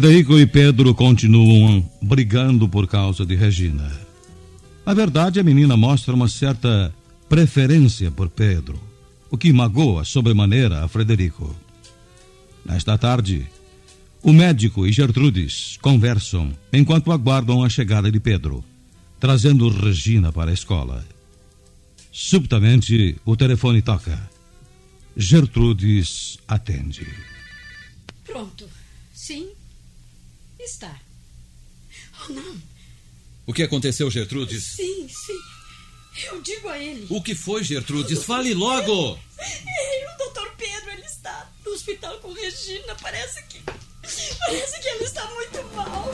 Frederico e Pedro continuam brigando por causa de Regina. Na verdade, a menina mostra uma certa preferência por Pedro, o que magoa sobremaneira a Frederico. Nesta tarde, o médico e Gertrudes conversam enquanto aguardam a chegada de Pedro, trazendo Regina para a escola. Subitamente, o telefone toca. Gertrudes atende. Pronto. Sim. Está. Oh, não. O que aconteceu, Gertrudes? Sim, sim. Eu digo a ele. O que foi, Gertrudes? Fale logo! Ei, o doutor Pedro, ele está no hospital com Regina. Parece que. Parece que ele está muito mal.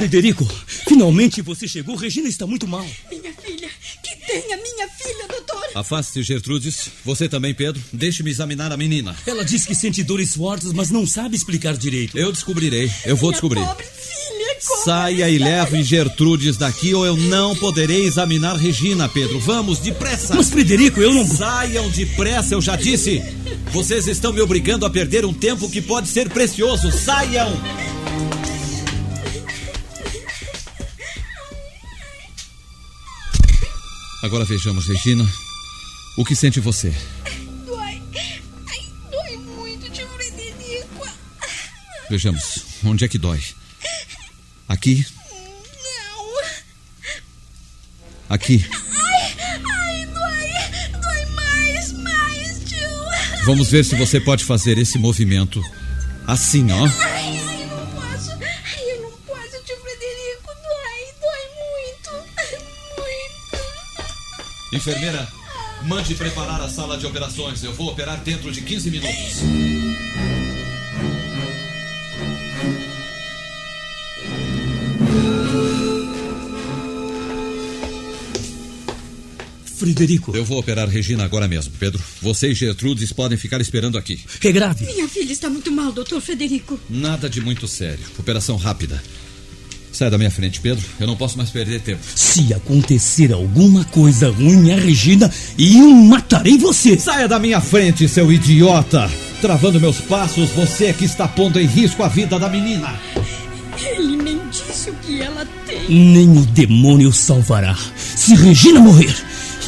Frederico, finalmente você chegou. Regina está muito mal. Minha filha, que tem a minha filha, doutor? Afaste-se, Gertrudes. Você também, Pedro. Deixe-me examinar a menina. Ela diz que sente dores fortes, mas não sabe explicar direito. Eu descobrirei. Eu vou minha descobrir. Pobre filha, como Saia e leve Gertrudes daqui ou eu não poderei examinar Regina, Pedro. Vamos, depressa! Mas, Frederico, eu não. Saiam depressa, eu já disse! Vocês estão me obrigando a perder um tempo que pode ser precioso. Saiam! Agora vejamos, Regina. O que sente você? Dói. Ai, dói muito, tio Frederico. Vejamos, onde é que dói? Aqui, Não. aqui. Ai, ai, dói. Dói mais, mais, tio. Vamos ver se você pode fazer esse movimento. Assim, ó. Enfermeira, mande preparar a sala de operações. Eu vou operar dentro de 15 minutos. Frederico, Eu vou operar Regina agora mesmo, Pedro. Você e Gertrudes podem ficar esperando aqui. é grave. Minha filha está muito mal, doutor Frederico. Nada de muito sério. Operação rápida. Sai da minha frente, Pedro. Eu não posso mais perder tempo. Se acontecer alguma coisa ruim a Regina, eu matarei você. Saia da minha frente, seu idiota! Travando meus passos, você é que está pondo em risco a vida da menina. Ele nem disse o que ela tem. Nem o demônio o salvará. Se Regina morrer,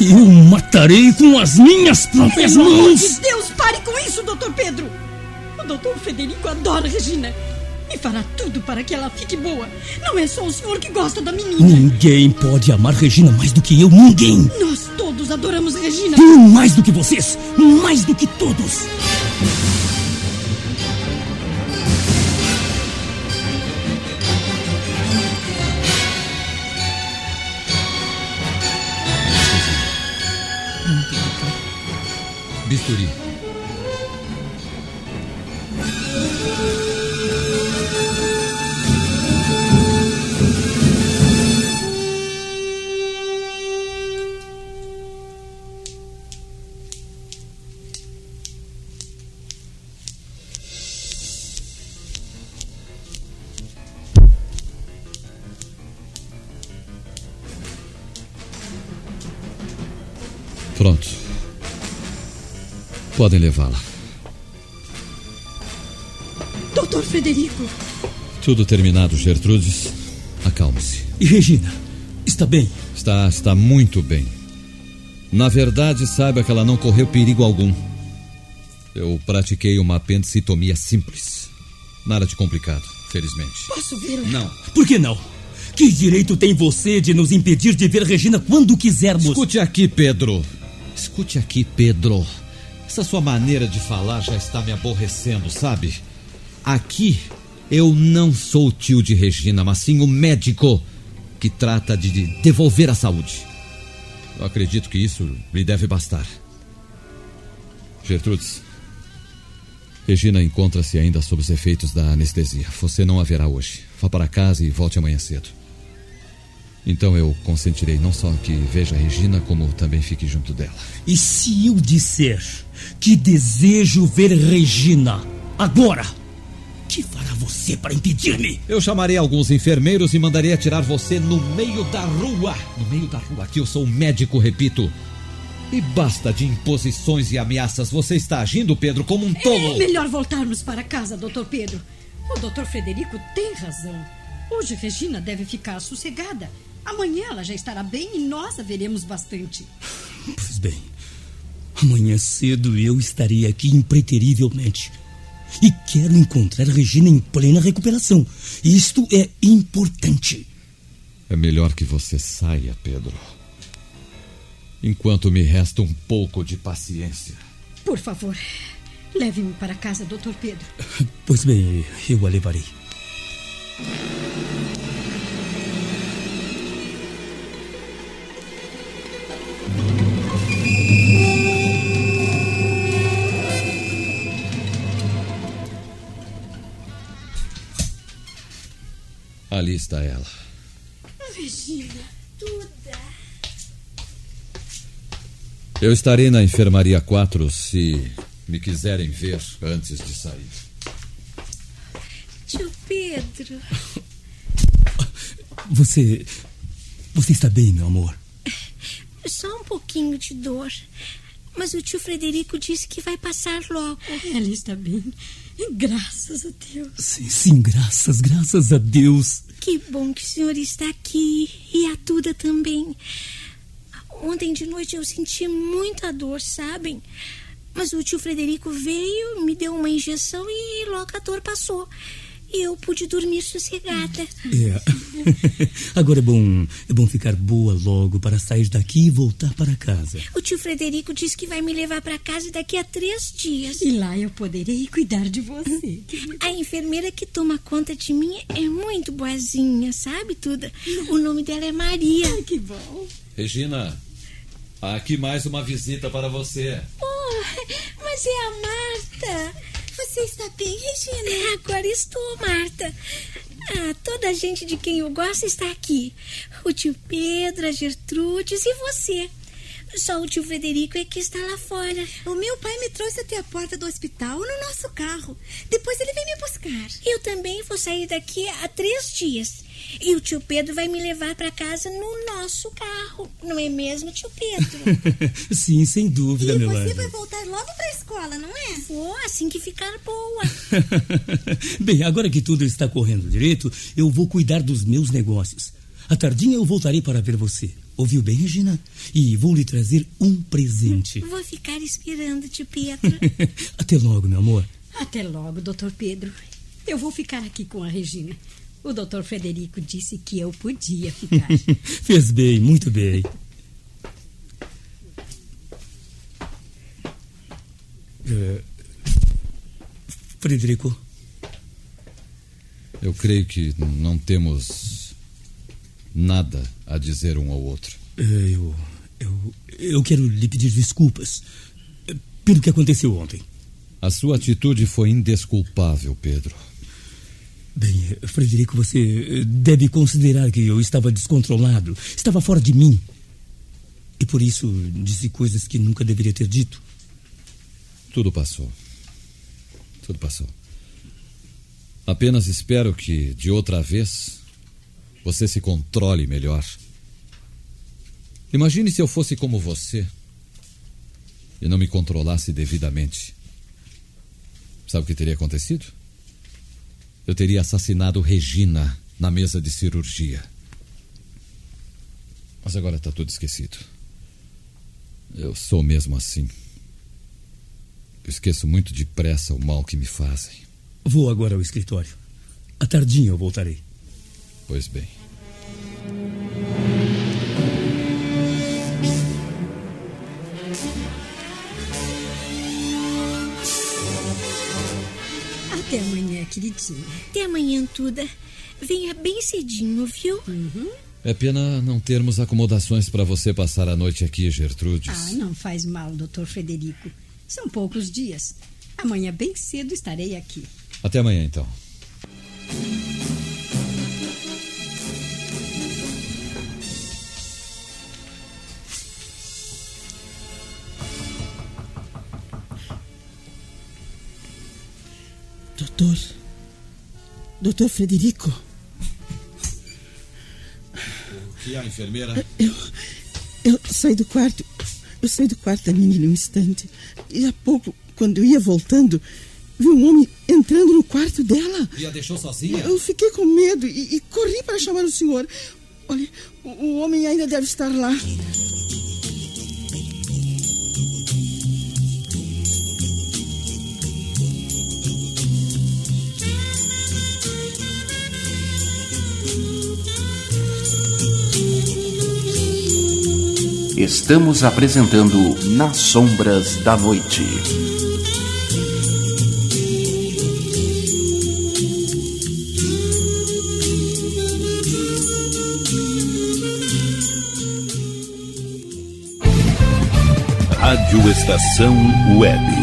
eu matarei com as minhas próprias Pelo amor mãos. de Deus, pare com isso, doutor Pedro. O doutor Frederico adora Regina. E fará tudo para que ela fique boa. Não é só o senhor que gosta da menina. Ninguém pode amar Regina mais do que eu. Ninguém. Nós todos adoramos Regina. Eu mais do que vocês. Mais do que todos. Bisturi. Pronto. Podem levá-la. Doutor Frederico, Tudo terminado, Gertrudes. Acalme-se. E Regina? Está bem? Está, está muito bem. Na verdade, saiba que ela não correu perigo algum. Eu pratiquei uma apendicitomia simples. Nada de complicado, felizmente. posso vê-la? Não. Por que não? Que direito tem você de nos impedir de ver Regina quando quisermos? Escute aqui, Pedro. Escute aqui, Pedro. Essa sua maneira de falar já está me aborrecendo, sabe? Aqui eu não sou o tio de Regina, mas sim o médico que trata de devolver a saúde. Eu acredito que isso lhe deve bastar. Gertrudes, Regina encontra-se ainda sob os efeitos da anestesia. Você não a verá hoje. Vá para casa e volte amanhã cedo. Então eu consentirei não só que veja a Regina, como também fique junto dela. E se eu disser que desejo ver Regina agora? Que fará você para impedir-me? Eu chamarei alguns enfermeiros e mandarei atirar você no meio da rua. No meio da rua. Aqui eu sou um médico, repito. E basta de imposições e ameaças. Você está agindo, Pedro, como um tolo. É melhor voltarmos para casa, doutor Pedro. O doutor Frederico tem razão. Hoje Regina deve ficar sossegada. Amanhã ela já estará bem e nós a veremos bastante. Pois bem, amanhã cedo eu estarei aqui impreterivelmente. E quero encontrar Regina em plena recuperação. Isto é importante. É melhor que você saia, Pedro. Enquanto me resta um pouco de paciência. Por favor, leve-me para casa, doutor Pedro. Pois bem, eu a levarei. Está ela. Regina, Duda. Eu estarei na enfermaria 4 se me quiserem ver antes de sair. Tio Pedro. Você. Você está bem, meu amor? Só um pouquinho de dor. Mas o tio Frederico disse que vai passar logo. Ela está bem. Graças a Deus. Sim, sim, graças, graças a Deus. Que bom que o senhor está aqui. E a Duda também. Ontem de noite eu senti muita dor, sabem? Mas o tio Frederico veio, me deu uma injeção e logo a dor passou. Eu pude dormir sossegada. É. Agora é bom, é bom ficar boa logo para sair daqui e voltar para casa. O tio Frederico disse que vai me levar para casa daqui a três dias. E lá eu poderei cuidar de você. A enfermeira que toma conta de mim é muito boazinha, sabe, Tuda? O nome dela é Maria. Ai, que bom. Regina, aqui mais uma visita para você. Oh, mas é a Marta. Você está bem, Regina? Agora estou, Marta. Ah, toda a gente de quem eu gosto está aqui. O tio Pedro, a Gertrudes e você. Só o tio Frederico é que está lá fora. O meu pai me trouxe até a porta do hospital no nosso carro. Depois ele vem me buscar. Eu também vou sair daqui há três dias. E o tio Pedro vai me levar para casa no nosso carro. Não é mesmo, tio Pedro? sim, sem dúvida, e meu você anjo. vai voltar logo para a escola, não é? Vou assim que ficar boa. Bem, agora que tudo está correndo direito, eu vou cuidar dos meus negócios. À tardinha eu voltarei para ver você. Ouviu bem, Regina? E vou lhe trazer um presente. Vou ficar esperando, tio Pedro. Até logo, meu amor. Até logo, doutor Pedro. Eu vou ficar aqui com a Regina. O doutor Frederico disse que eu podia ficar. Fez bem, muito bem. É... Frederico, Eu creio que não temos nada a dizer um ao outro. é, eu, eu, eu quero lhe pedir desculpas pelo que aconteceu ontem. A sua atitude foi indesculpável, Pedro. Bem, Frederico, você eh, deve considerar que eu estava descontrolado, estava fora de mim. E por isso disse coisas que nunca deveria ter dito. Tudo passou. Tudo passou. Apenas espero que, de outra vez, você se controle melhor. Imagine se eu fosse como você e não me controlasse devidamente. Sabe o que teria acontecido? Eu teria assassinado Regina na mesa de cirurgia. Mas agora está tudo esquecido. Eu sou mesmo assim. Eu esqueço muito depressa o mal que me fazem. Vou agora ao escritório. À tardinha eu voltarei. Pois bem. Até amanhã, queridinha. Até amanhã, Tuda. Venha bem cedinho, viu? Uhum. É pena não termos acomodações para você passar a noite aqui, Gertrudes. Ah, não faz mal, doutor Frederico. São poucos dias. Amanhã bem cedo estarei aqui. Até amanhã, então. Doutor. Doutor Frederico. E a enfermeira? Eu. Eu saí do quarto. Eu saí do quarto da menina um instante. E há pouco, quando eu ia voltando, vi um homem entrando no quarto dela. E a deixou sozinha? Eu fiquei com medo e, e corri para chamar o senhor. Olha, o, o homem ainda deve estar lá. Estamos apresentando Nas Sombras da Noite. Rádio Estação Web.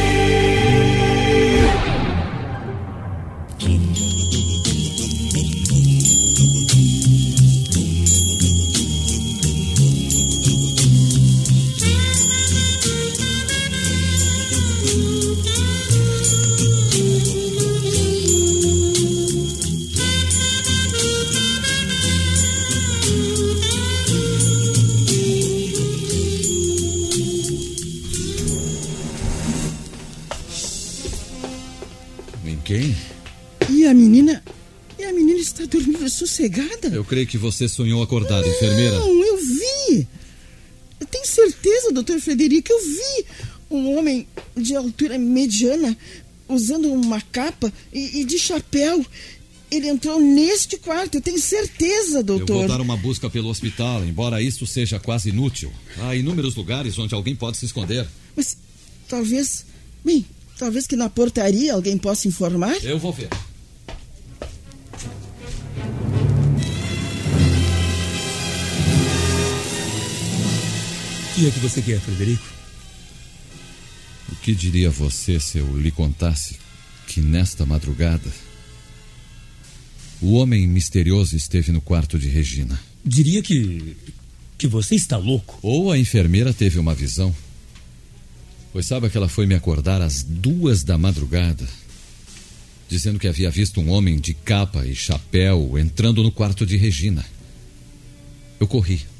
Eu creio que você sonhou acordado, enfermeira. Não, eu vi. Eu tenho certeza, doutor Frederico, eu vi um homem de altura mediana usando uma capa e, e de chapéu. Ele entrou neste quarto, eu tenho certeza, doutor. Eu vou dar uma busca pelo hospital, embora isso seja quase inútil. Há inúmeros lugares onde alguém pode se esconder. Mas talvez. Bem, talvez que na portaria alguém possa informar? Eu vou ver. O que que você quer, Frederico? O que diria você se eu lhe contasse que nesta madrugada o homem misterioso esteve no quarto de Regina? Diria que. que você está louco. Ou a enfermeira teve uma visão. Pois sabe que ela foi me acordar às duas da madrugada, dizendo que havia visto um homem de capa e chapéu entrando no quarto de Regina. Eu corri.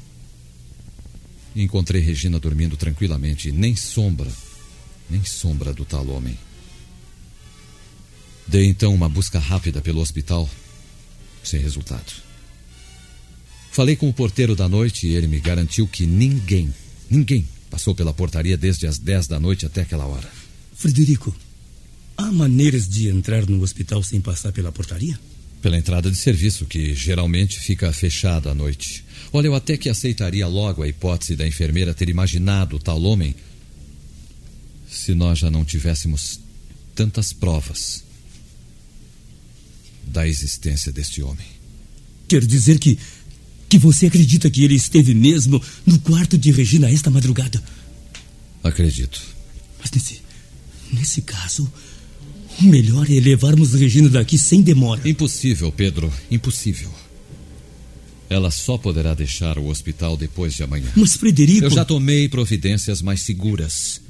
Encontrei Regina dormindo tranquilamente, nem sombra, nem sombra do tal homem. Dei então uma busca rápida pelo hospital, sem resultado. Falei com o porteiro da noite e ele me garantiu que ninguém, ninguém passou pela portaria desde as 10 da noite até aquela hora. Frederico, há maneiras de entrar no hospital sem passar pela portaria? Pela entrada de serviço, que geralmente fica fechada à noite. Olha, eu até que aceitaria logo a hipótese da enfermeira ter imaginado tal homem se nós já não tivéssemos tantas provas da existência deste homem. Quer dizer que. que você acredita que ele esteve mesmo no quarto de Regina esta madrugada? Acredito. Mas nesse. nesse caso. Melhor é levarmos Regina daqui sem demora. Impossível, Pedro. Impossível. Ela só poderá deixar o hospital depois de amanhã. Mas, Frederico. Eu já tomei providências mais seguras.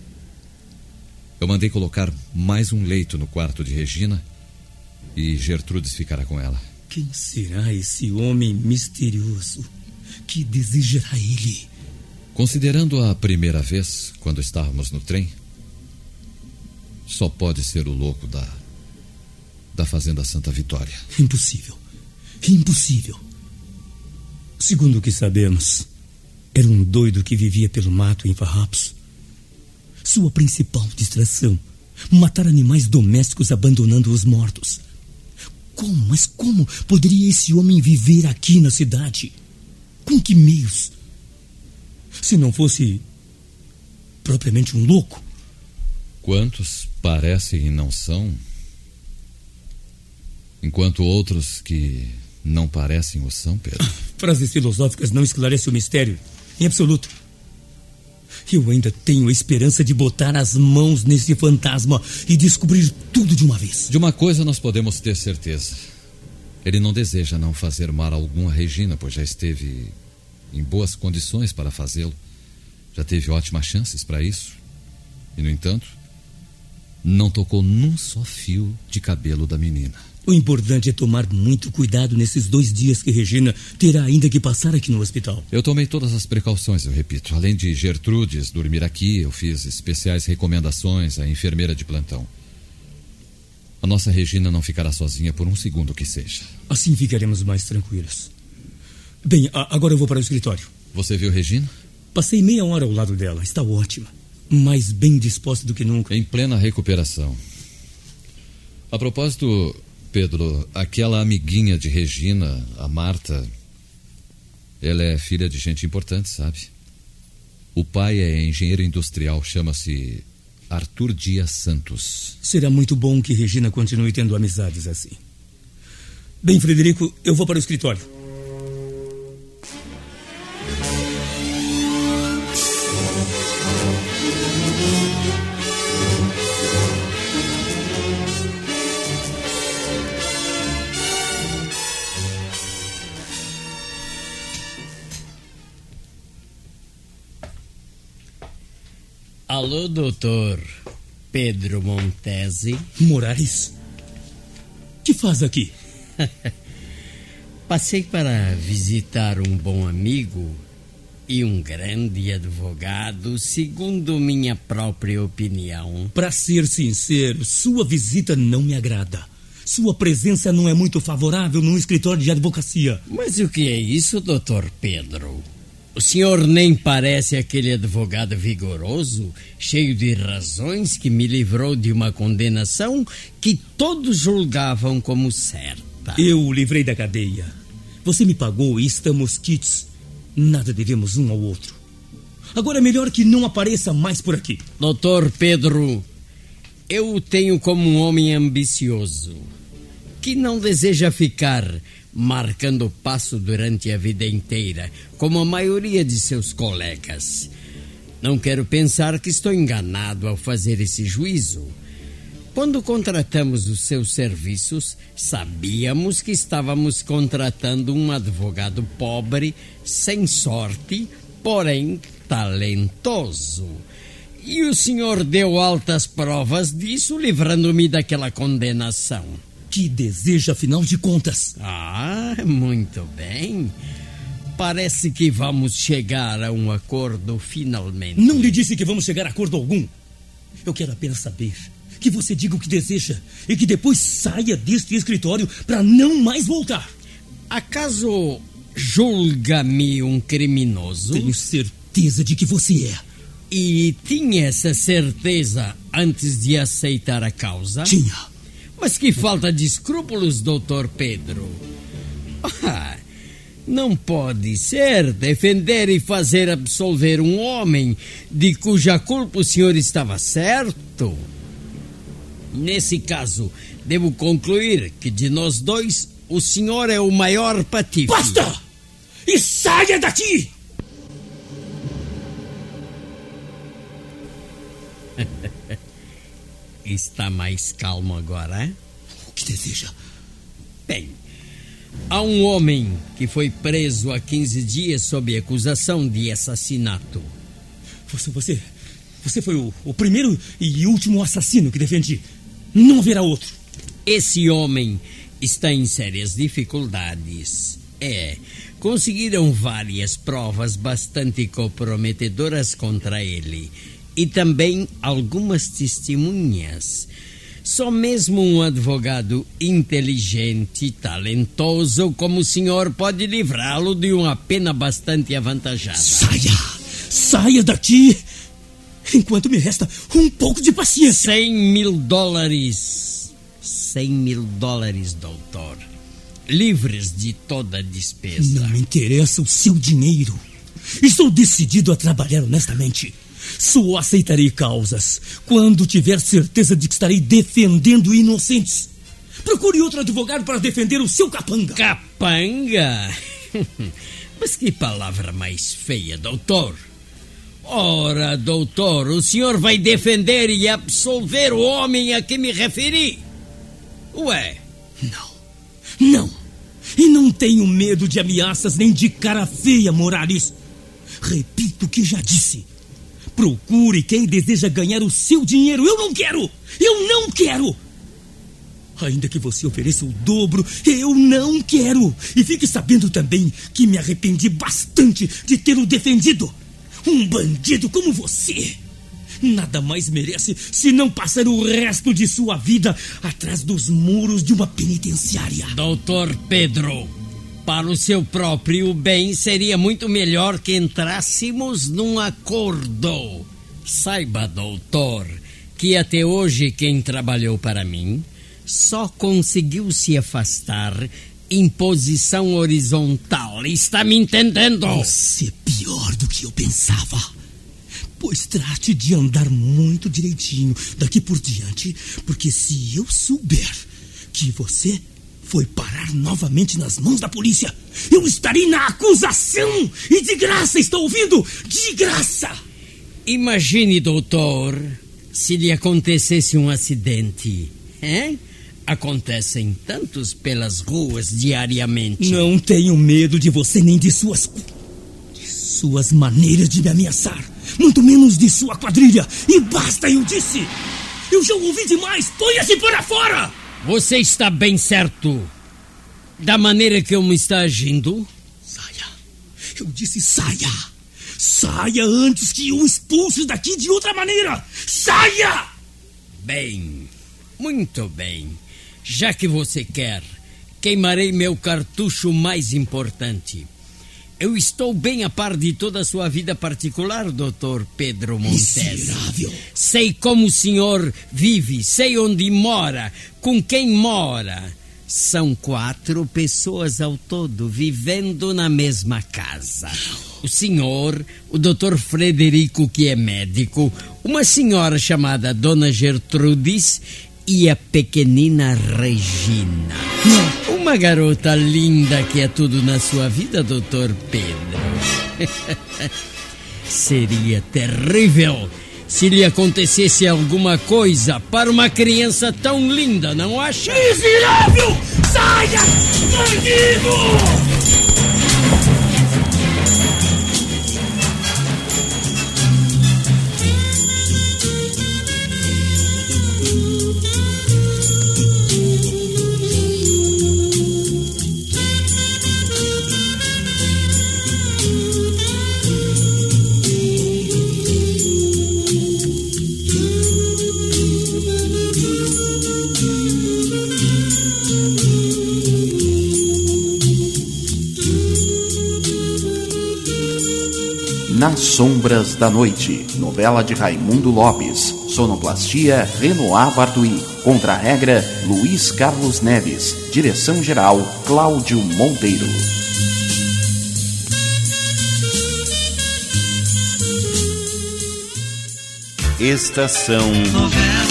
Eu mandei colocar mais um leito no quarto de Regina e Gertrudes ficará com ela. Quem será esse homem misterioso? Que desejará ele? Considerando a primeira vez, quando estávamos no trem, só pode ser o louco da. da Fazenda Santa Vitória. Impossível. Impossível. Segundo o que sabemos, era um doido que vivia pelo mato em farrapos. Sua principal distração, matar animais domésticos abandonando os mortos. Como, mas como poderia esse homem viver aqui na cidade? Com que meios? Se não fosse propriamente um louco. Quantos parecem e não são, enquanto outros que não parecem o são, Pedro. Frases filosóficas não esclarecem o mistério, em absoluto. Eu ainda tenho a esperança de botar as mãos nesse fantasma e descobrir tudo de uma vez. De uma coisa nós podemos ter certeza. Ele não deseja não fazer mal algum a Regina, pois já esteve em boas condições para fazê-lo. Já teve ótimas chances para isso. E, no entanto, não tocou num só fio de cabelo da menina. O importante é tomar muito cuidado nesses dois dias que Regina terá ainda que passar aqui no hospital. Eu tomei todas as precauções, eu repito. Além de Gertrudes dormir aqui, eu fiz especiais recomendações à enfermeira de plantão. A nossa Regina não ficará sozinha por um segundo que seja. Assim ficaremos mais tranquilos. Bem, agora eu vou para o escritório. Você viu Regina? Passei meia hora ao lado dela. Está ótima. Mais bem disposta do que nunca. Em plena recuperação. A propósito, Pedro, aquela amiguinha de Regina, a Marta, ela é filha de gente importante, sabe? O pai é engenheiro industrial, chama-se Arthur Dias Santos. Será muito bom que Regina continue tendo amizades assim. Bem, Frederico, eu vou para o escritório. Alô, doutor Pedro Montese? Moraes? Que faz aqui? Passei para visitar um bom amigo e um grande advogado, segundo minha própria opinião. Para ser sincero, sua visita não me agrada. Sua presença não é muito favorável num escritório de advocacia. Mas o que é isso, doutor Pedro? O senhor nem parece aquele advogado vigoroso, cheio de razões, que me livrou de uma condenação que todos julgavam como certa. Eu o livrei da cadeia. Você me pagou e estamos quites. Nada devemos um ao outro. Agora é melhor que não apareça mais por aqui. Doutor Pedro, eu o tenho como um homem ambicioso, que não deseja ficar marcando passo durante a vida inteira, como a maioria de seus colegas. Não quero pensar que estou enganado ao fazer esse juízo. Quando contratamos os seus serviços, sabíamos que estávamos contratando um advogado pobre, sem sorte, porém talentoso. E o senhor deu altas provas disso, livrando-me daquela condenação. Que deseja, afinal de contas? Ah, muito bem. Parece que vamos chegar a um acordo finalmente. Não lhe disse que vamos chegar a acordo algum. Eu quero apenas saber que você diga o que deseja e que depois saia deste escritório para não mais voltar. Acaso julga-me um criminoso? Tenho certeza de que você é. E tinha essa certeza antes de aceitar a causa? Tinha. Mas que falta de escrúpulos, doutor Pedro. Ah, não pode ser defender e fazer absolver um homem de cuja culpa o senhor estava certo. Nesse caso, devo concluir que de nós dois, o senhor é o maior patife. Basta! E saia daqui! Está mais calmo agora, hein? O que deseja? Bem, há um homem que foi preso há 15 dias sob acusação de assassinato. Você, você, você foi o, o primeiro e último assassino que defendi. Não haverá outro. Esse homem está em sérias dificuldades. É, conseguiram várias provas bastante comprometedoras contra ele e também algumas testemunhas. Só mesmo um advogado inteligente, talentoso como o senhor pode livrá-lo de uma pena bastante avantajada. Saia! Saia daqui! Enquanto me resta um pouco de paciência. Cem mil dólares. Cem mil dólares, doutor. Livres de toda despesa. Não me interessa o seu dinheiro. Estou decidido a trabalhar honestamente. Só aceitarei causas quando tiver certeza de que estarei defendendo inocentes. Procure outro advogado para defender o seu capanga. Capanga? Mas que palavra mais feia, doutor. Ora, doutor, o senhor vai defender e absolver o homem a que me referi? Ué? Não. Não. E não tenho medo de ameaças nem de cara feia, Morales. Repito o que já disse. Procure quem deseja ganhar o seu dinheiro. Eu não quero! Eu não quero! Ainda que você ofereça o dobro, eu não quero! E fique sabendo também que me arrependi bastante de tê-lo defendido. Um bandido como você nada mais merece se não passar o resto de sua vida atrás dos muros de uma penitenciária. Doutor Pedro, para o seu próprio bem, seria muito melhor que entrássemos num acordo. Saiba, doutor, que até hoje quem trabalhou para mim só conseguiu se afastar em posição horizontal. Está me entendendo? Você é pior do que eu pensava. Pois trate de andar muito direitinho daqui por diante, porque se eu souber que você foi parar novamente nas mãos da polícia, eu estarei na acusação! E de graça, está ouvindo? De graça! Imagine, doutor, se lhe acontecesse um acidente, hein? Acontecem tantos pelas ruas diariamente. Não tenho medo de você nem de suas. de suas maneiras de me ameaçar. Muito menos de sua quadrilha. E basta, eu disse! Eu já ouvi demais! Ponha-se para fora! Você está bem certo da maneira que eu me está agindo? Saia! Eu disse saia! Saia antes que eu expulse daqui de outra maneira! Saia! Bem, muito bem. Já que você quer, queimarei meu cartucho mais importante. Eu estou bem a par de toda a sua vida particular, doutor Pedro Montes. Miserável. Sei como o senhor vive, sei onde mora, com quem mora. São quatro pessoas ao todo vivendo na mesma casa. O senhor, o doutor Frederico, que é médico, uma senhora chamada Dona Gertrudes e a pequenina Regina. Uma garota linda que é tudo na sua vida, doutor Pedro. Seria terrível se lhe acontecesse alguma coisa para uma criança tão linda, não acha? Miserável! Saia! Bandido! Da Noite, novela de Raimundo Lopes, sonoplastia Renoir Bartui, contra-regra Luiz Carlos Neves, direção-geral Cláudio Monteiro. Estação Novela.